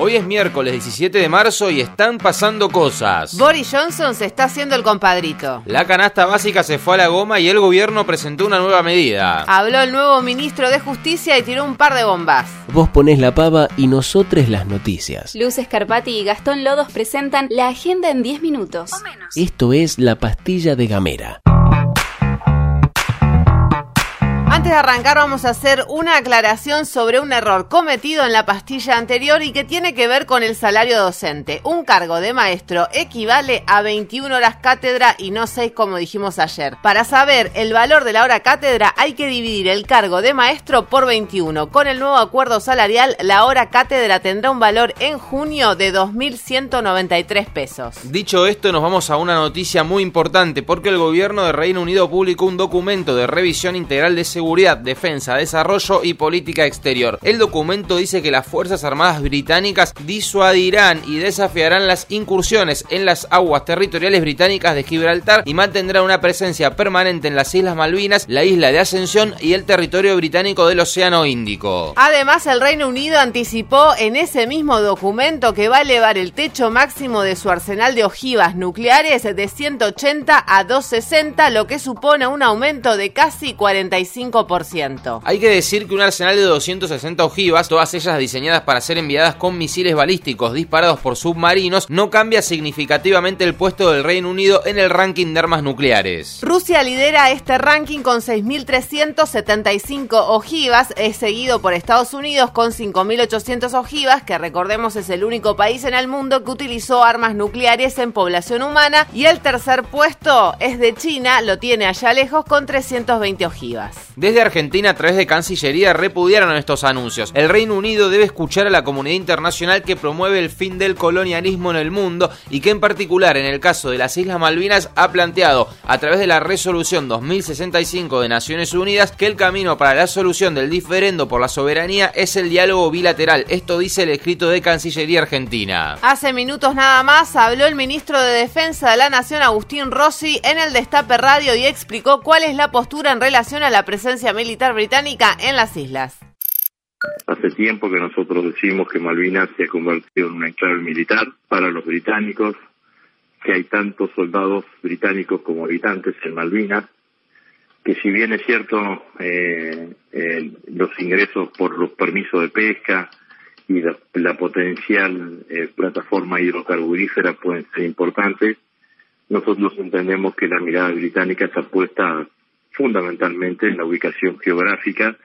Hoy es miércoles 17 de marzo y están pasando cosas. Boris Johnson se está haciendo el compadrito. La canasta básica se fue a la goma y el gobierno presentó una nueva medida. Habló el nuevo ministro de Justicia y tiró un par de bombas. Vos ponés la pava y nosotros las noticias. Luz Escarpati y Gastón Lodos presentan la agenda en 10 minutos. Esto es la pastilla de Gamera. Antes de arrancar vamos a hacer una aclaración sobre un error cometido en la pastilla anterior y que tiene que ver con el salario docente. Un cargo de maestro equivale a 21 horas cátedra y no 6 como dijimos ayer. Para saber el valor de la hora cátedra hay que dividir el cargo de maestro por 21. Con el nuevo acuerdo salarial la hora cátedra tendrá un valor en junio de 2.193 pesos. Dicho esto nos vamos a una noticia muy importante porque el gobierno de Reino Unido publicó un documento de revisión integral de seguridad Defensa, Desarrollo y Política Exterior. El documento dice que las Fuerzas Armadas británicas disuadirán y desafiarán las incursiones en las aguas territoriales británicas de Gibraltar y mantendrán una presencia permanente en las Islas Malvinas, la isla de Ascensión y el territorio británico del Océano Índico. Además, el Reino Unido anticipó en ese mismo documento que va a elevar el techo máximo de su arsenal de ojivas nucleares de 180 a 260, lo que supone un aumento de casi 45 hay que decir que un arsenal de 260 ojivas, todas ellas diseñadas para ser enviadas con misiles balísticos disparados por submarinos, no cambia significativamente el puesto del Reino Unido en el ranking de armas nucleares. Rusia lidera este ranking con 6.375 ojivas, es seguido por Estados Unidos con 5.800 ojivas, que recordemos es el único país en el mundo que utilizó armas nucleares en población humana, y el tercer puesto es de China, lo tiene allá lejos con 320 ojivas. Desde Argentina, a través de Cancillería, repudiaron estos anuncios. El Reino Unido debe escuchar a la comunidad internacional que promueve el fin del colonialismo en el mundo y que en particular en el caso de las Islas Malvinas ha planteado a través de la resolución 2065 de Naciones Unidas que el camino para la solución del diferendo por la soberanía es el diálogo bilateral. Esto dice el escrito de Cancillería Argentina. Hace minutos nada más habló el ministro de Defensa de la Nación, Agustín Rossi, en el Destape Radio y explicó cuál es la postura en relación a la presencia militar británica en las islas. Hace tiempo que nosotros decimos que Malvinas se ha convertido en una enclave militar para los británicos, que hay tantos soldados británicos como habitantes en Malvinas, que si bien es cierto eh, los ingresos por los permisos de pesca y la, potencial eh, plataforma hidrocarburífera pueden ser importantes, nosotros entendemos que la mirada británica está puesta fundamentalmente en la ubicación geográfica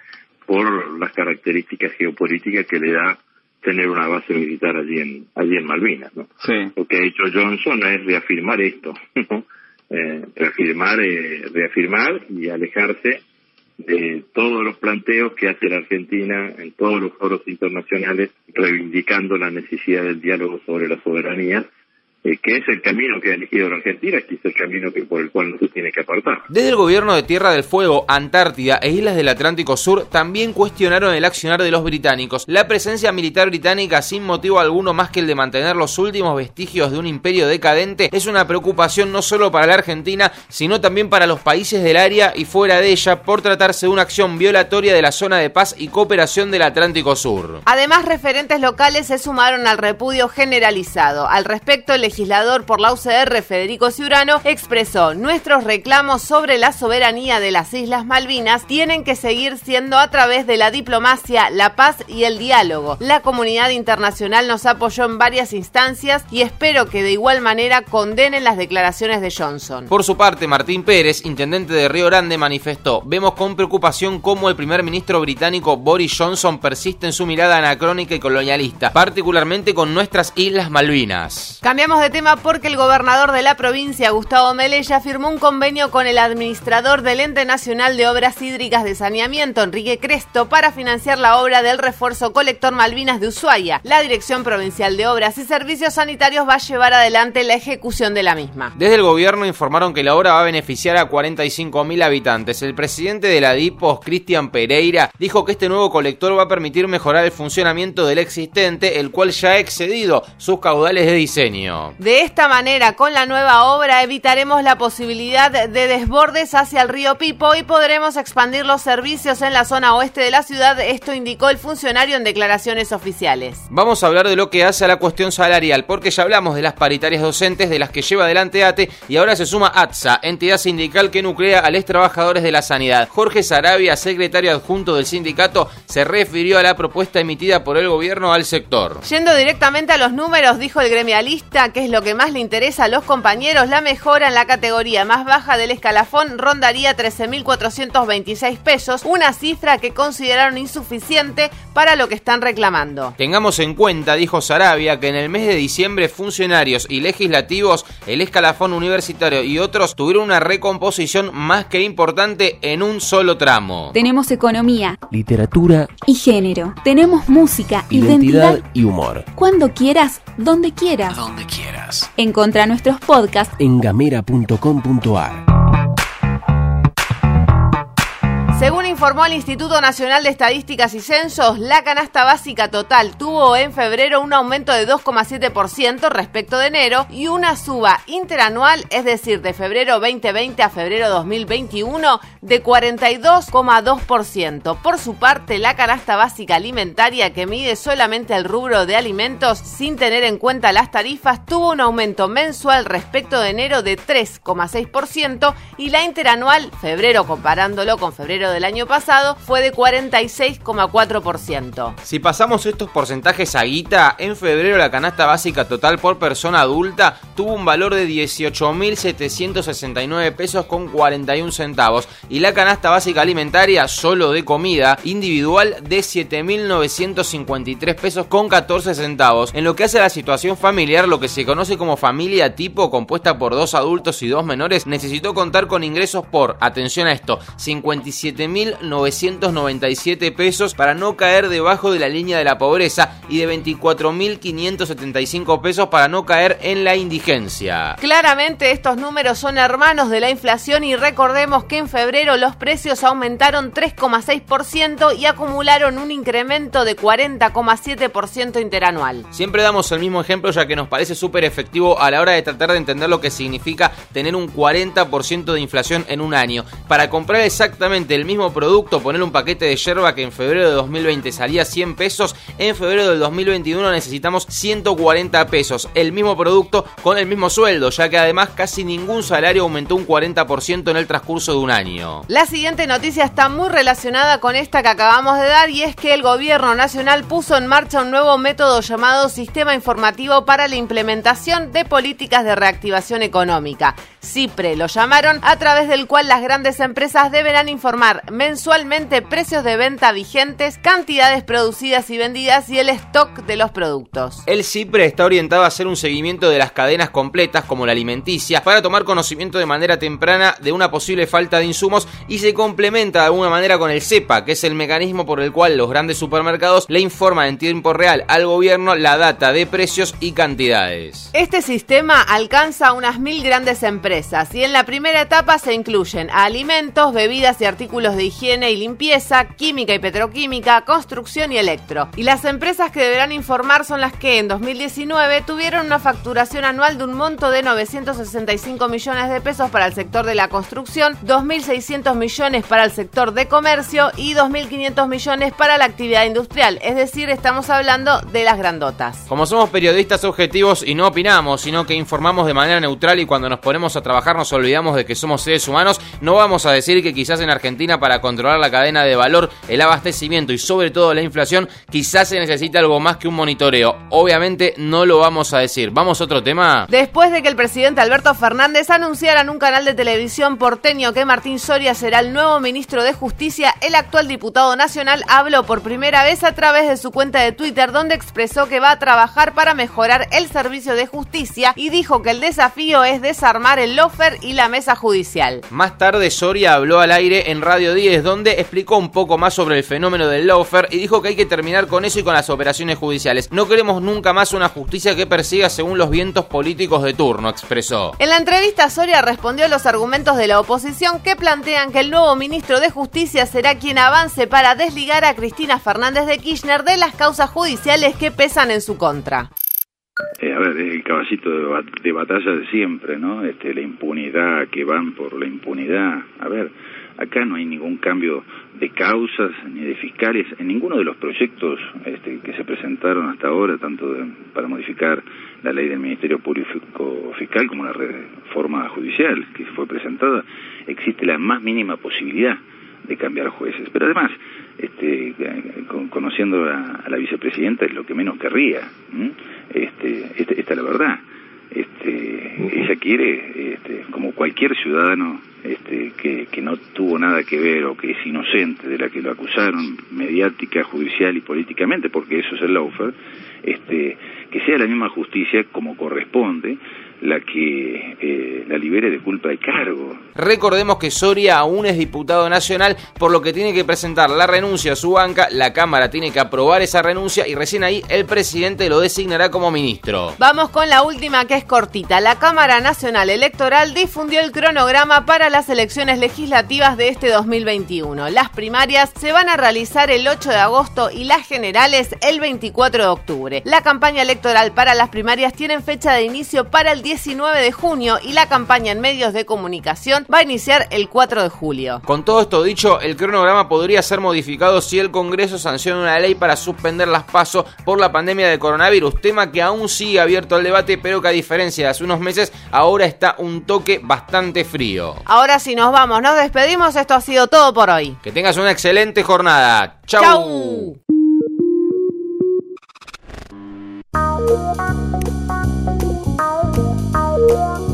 por las características geopolíticas que le da tener una base militar allí en allí en Malvinas, ¿no? Lo que ha hecho Johnson es reafirmar esto, eh, reafirmar, eh, reafirmar y alejarse de todos los planteos que hace la Argentina en todos los foros internacionales, reivindicando la necesidad del diálogo sobre la soberanía eh, que es el camino que ha elegido la Argentina, que es el camino que, por el cual no se tiene que apartar. Desde el gobierno de Tierra del Fuego, Antártida e islas del Atlántico Sur también cuestionaron el accionar de los británicos. La presencia militar británica, sin motivo alguno más que el de mantener los últimos vestigios de un imperio decadente, es una preocupación no solo para la Argentina, sino también para los países del área y fuera de ella, por tratarse de una acción violatoria de la zona de paz y cooperación del Atlántico Sur. Además, referentes locales se sumaron al repudio generalizado. Al respecto, el legislador por la UCR, Federico Ciurano, expresó, nuestros reclamos sobre la soberanía de las Islas Malvinas tienen que seguir siendo a través de la diplomacia, la paz y el diálogo. La comunidad internacional nos apoyó en varias instancias y espero que de igual manera condenen las declaraciones de Johnson. Por su parte, Martín Pérez, intendente de Río Grande, manifestó, vemos con preocupación cómo el primer ministro británico Boris Johnson persiste en su mirada anacrónica y colonialista, particularmente con nuestras Islas Malvinas. Cambiamos de tema porque el gobernador de la provincia, Gustavo Melella, firmó un convenio con el administrador del Ente Nacional de Obras Hídricas de Saneamiento, Enrique Cresto, para financiar la obra del refuerzo colector Malvinas de Ushuaia. La Dirección Provincial de Obras y Servicios Sanitarios va a llevar adelante la ejecución de la misma. Desde el gobierno informaron que la obra va a beneficiar a 45.000 habitantes. El presidente de la DIPOS, Cristian Pereira, dijo que este nuevo colector va a permitir mejorar el funcionamiento del existente, el cual ya ha excedido sus caudales de diseño. De esta manera, con la nueva obra, evitaremos la posibilidad de desbordes hacia el río Pipo y podremos expandir los servicios en la zona oeste de la ciudad. Esto indicó el funcionario en declaraciones oficiales. Vamos a hablar de lo que hace a la cuestión salarial, porque ya hablamos de las paritarias docentes de las que lleva adelante ATE y ahora se suma ATSA, entidad sindical que nuclea a los trabajadores de la sanidad. Jorge Sarabia, secretario adjunto del sindicato, se refirió a la propuesta emitida por el gobierno al sector. Yendo directamente a los números, dijo el gremialista que es lo que más le interesa a los compañeros, la mejora en la categoría más baja del escalafón rondaría 13.426 pesos, una cifra que consideraron insuficiente para lo que están reclamando. Tengamos en cuenta, dijo Sarabia, que en el mes de diciembre funcionarios y legislativos, el escalafón universitario y otros tuvieron una recomposición más que importante en un solo tramo. Tenemos economía, Literatura, y género. Tenemos música, identidad identidad, y humor. cuando quieras, donde quieras. Donde quieras. Encontra nuestros podcasts En gamera.com.ar. Según informó el Instituto Nacional de Estadísticas y Censos, la canasta básica total tuvo en febrero un aumento de 2,7% respecto de enero y una suba interanual, es decir, de febrero 2020 a febrero 2021, de 42,2%. Por su parte, la canasta básica alimentaria, que mide solamente el rubro de alimentos sin tener en cuenta las tarifas, tuvo un aumento mensual respecto de enero de 3,6% y la interanual, febrero comparándolo con febrero del año pasado, fue de 46,4%. Si pasamos estos porcentajes a guita, en febrero la canasta básica total por persona adulta tuvo un valor de 18.769 pesos con 41 centavos y la canasta básica alimentaria solo de comida individual de 7.953 pesos con 14 centavos. En lo que hace a la situación familiar, lo que se conoce como familia tipo compuesta por dos adultos y dos menores necesitó contar con ingresos por, atención a esto, 57.997 pesos para no caer debajo de la línea de la pobreza y de 24.575 pesos para no caer en la indigencia. Claramente estos números son hermanos de la inflación y recordemos que en febrero los precios aumentaron 3,6% y acumularon un incremento de 40,7% interanual. Siempre damos el mismo ejemplo ya que nos parece súper efectivo a la hora de tratar de entender lo que significa tener un 40% de inflación en un año. Para comprar exactamente el mismo producto, poner un paquete de yerba que en febrero de 2020 salía 100 pesos, en febrero del 2021 necesitamos 140 pesos. El mismo producto con el mismo sueldo, ya que además casi ningún salario aumentó un 40% en el transcurso de un año. La siguiente noticia está muy relacionada con esta que acabamos de dar y es que el gobierno nacional puso en marcha un nuevo método llamado Sistema Informativo para la Implementación de Políticas de Reactivación Económica. CIPRE lo llamaron, a través del cual las grandes empresas deberán informar mensualmente precios de venta vigentes, cantidades producidas y vendidas y el stock de los productos. El CIPRE está orientado a hacer un seguimiento de las cadenas completas como la alimenticia para tomar conocimiento de manera temprana de una posible falta de insumos y se complementa de alguna manera con el CEPA, que es el mecanismo por el cual los grandes supermercados le informan en tiempo real al gobierno la data de precios y cantidades. Este sistema alcanza a unas mil grandes empresas y en la primera etapa se incluyen alimentos, bebidas y artículos de higiene y limpieza, química y petroquímica, construcción y electro. Y las empresas que deberán informar son las que en 2019 tuvieron una facturación anual de un monto de 965 millones de pesos para el sector de la construcción, 2.600 millones para el sector de comercio y 2.500 millones para la actividad industrial. Es decir, estamos hablando de las grandotas. Como somos periodistas objetivos y no opinamos, sino que informamos de manera neutral y cuando nos ponemos a trabajar nos olvidamos de que somos seres humanos, no vamos a decir que quizás en Argentina para controlar la cadena de valor, el abastecimiento y sobre todo la inflación, quizás se necesita algo más que un monitoreo. Obviamente no lo vamos a decir. Vamos a otro tema. Después de que el presidente Alberto Fernández anunciara en un canal de televisión porteño que Martín Soria será el nuevo ministro de Justicia, el actual diputado nacional habló por primera vez a través de su cuenta de Twitter donde expresó que va a trabajar para mejorar el servicio de justicia y dijo que el desafío es desarmar el lofer y la mesa judicial. Más tarde Soria habló al aire en Radio 10 donde explicó un poco más sobre el fenómeno del lawfare y dijo que hay que terminar con eso y con las operaciones judiciales. No queremos nunca más una justicia que persiga según los vientos políticos de turno, expresó. En la entrevista Soria respondió a los argumentos de la oposición que plantean que el nuevo ministro de Justicia será quien avance para desligar a Cristina Fernández de Kirchner de las causas judiciales que pesan en su contra. Eh, a ver, es el caballito de, batalla de siempre, ¿no? Este, la impunidad, que van por la impunidad. A ver, acá no hay ningún cambio de causas ni de fiscales en ninguno de los proyectos este, que se presentaron hasta ahora, tanto para modificar la ley del Ministerio Público Fiscal como la reforma judicial que fue presentada, existe la más mínima posibilidad de cambiar jueces. Pero además, este, conociendo a, la vicepresidenta es lo que menos querría. Este, este, esta es la verdad. Este, ella quiere, este, como cualquier ciudadano este, que, no tuvo nada que ver o que es inocente de la que lo acusaron mediática, judicial y políticamente, porque eso es el lawfare, este, que sea la misma justicia como corresponde la que eh, la libere de culpa de cargo. Recordemos que Soria aún es diputado nacional, por lo que tiene que presentar la renuncia a su banca, la Cámara tiene que aprobar esa renuncia y recién ahí el presidente lo designará como ministro. Vamos con la última que es cortita. La Cámara Nacional Electoral difundió el cronograma para las elecciones legislativas de este 2021. Las primarias se van a realizar el 8 de agosto y las generales el 24 de octubre. La campaña electoral para las primarias tiene fecha de inicio para el 10 19 de junio y la campaña en medios de comunicación va a iniciar el 4 de julio. Con todo esto dicho, el cronograma podría ser modificado si el Congreso sanciona una ley para suspender las pasos por la pandemia de coronavirus, tema que aún sigue abierto al debate, pero que a diferencia de hace unos meses, ahora está un toque bastante frío. Ahora sí nos vamos, nos despedimos, esto ha sido todo por hoy. Que tengas una excelente jornada. Chau. Chau. Música